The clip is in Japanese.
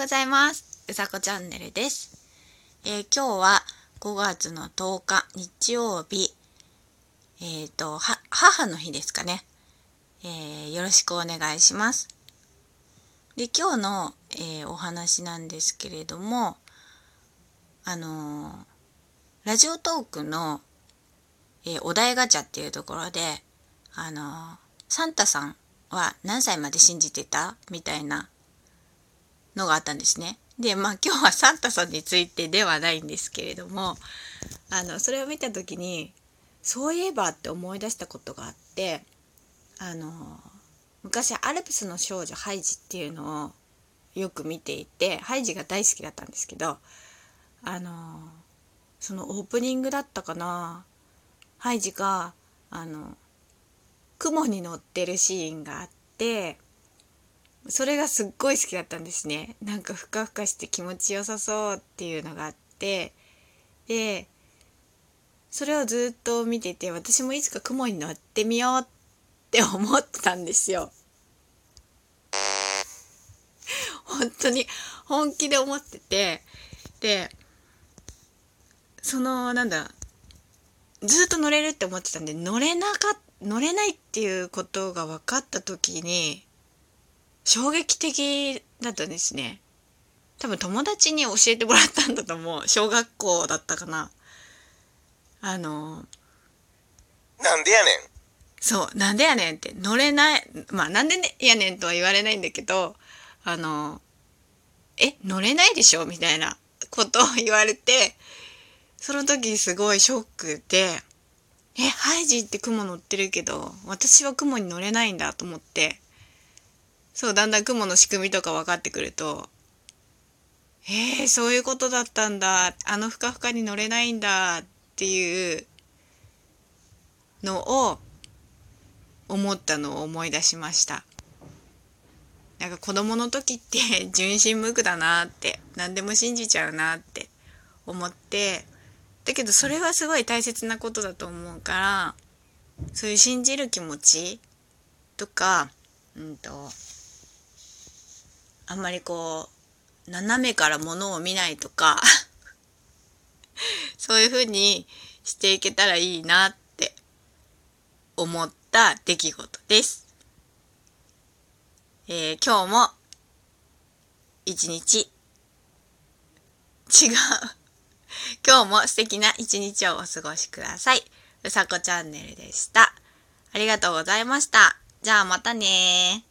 ようございます。うさこチャンネルです。えー、今日は5月の10日日曜日、えっ、ー、と、母の日ですかね、えー、よろしくお願いします。で、今日の、えお話なんですけれども、あのラジオトークの、えお題ガチャっていうところで、あのサンタさんは何歳まで信じてた？みたいなのがあったんですね。でまあ今日はサンタさんについてではないんですけれどもあのそれを見た時にそういえばって思い出したことがあってあの昔アルプスの少女ハイジっていうのをよく見ていてハイジが大好きだったんですけどあのそのオープニングだったかなハイジがあの雲に乗ってるシーンがあってそれがすっごい好きだったんですね。なんかふかふかして気持ちよさそうっていうのがあって。でそれをずっと見てて私もいつか雲に乗ってみようって思ってたんですよ。本当に本気で思ってて。でそのなんだずっと乗れるって思ってたんで乗れなか乗れないっていうことが分かった時に衝撃的だったんですね。多分友達に教えてもらったんだと思う。小学校だったかな。あの、なんでやねん。そう、なんでやねんって乗れない、まあなんでやねんとは言われないんだけど、あの、え、乗れないでしょ？みたいなことを言われて、その時すごいショックで、え、ハイジって雲乗ってるけど、私は雲に乗れないんだと思って、そう、だんだん雲の仕組みとか分かってくると、えー、そういうことだったんだ。あのふかふかに乗れないんだっていうのを思ったのを思い出しました。なんか子供の時って 純真無垢だなって何でも信じちゃうなって思ってだけどそれはすごい大切なことだと思うからそういう信じる気持ちとかうんとあんまりこう斜めからものを見ないとか そういうふうにしていけたらいいなって思った出来事です。えー、今日も一日違う 今日も素敵な一日をお過ごしください。うさこチャンネルでした。ありがとうございました。じゃあまたね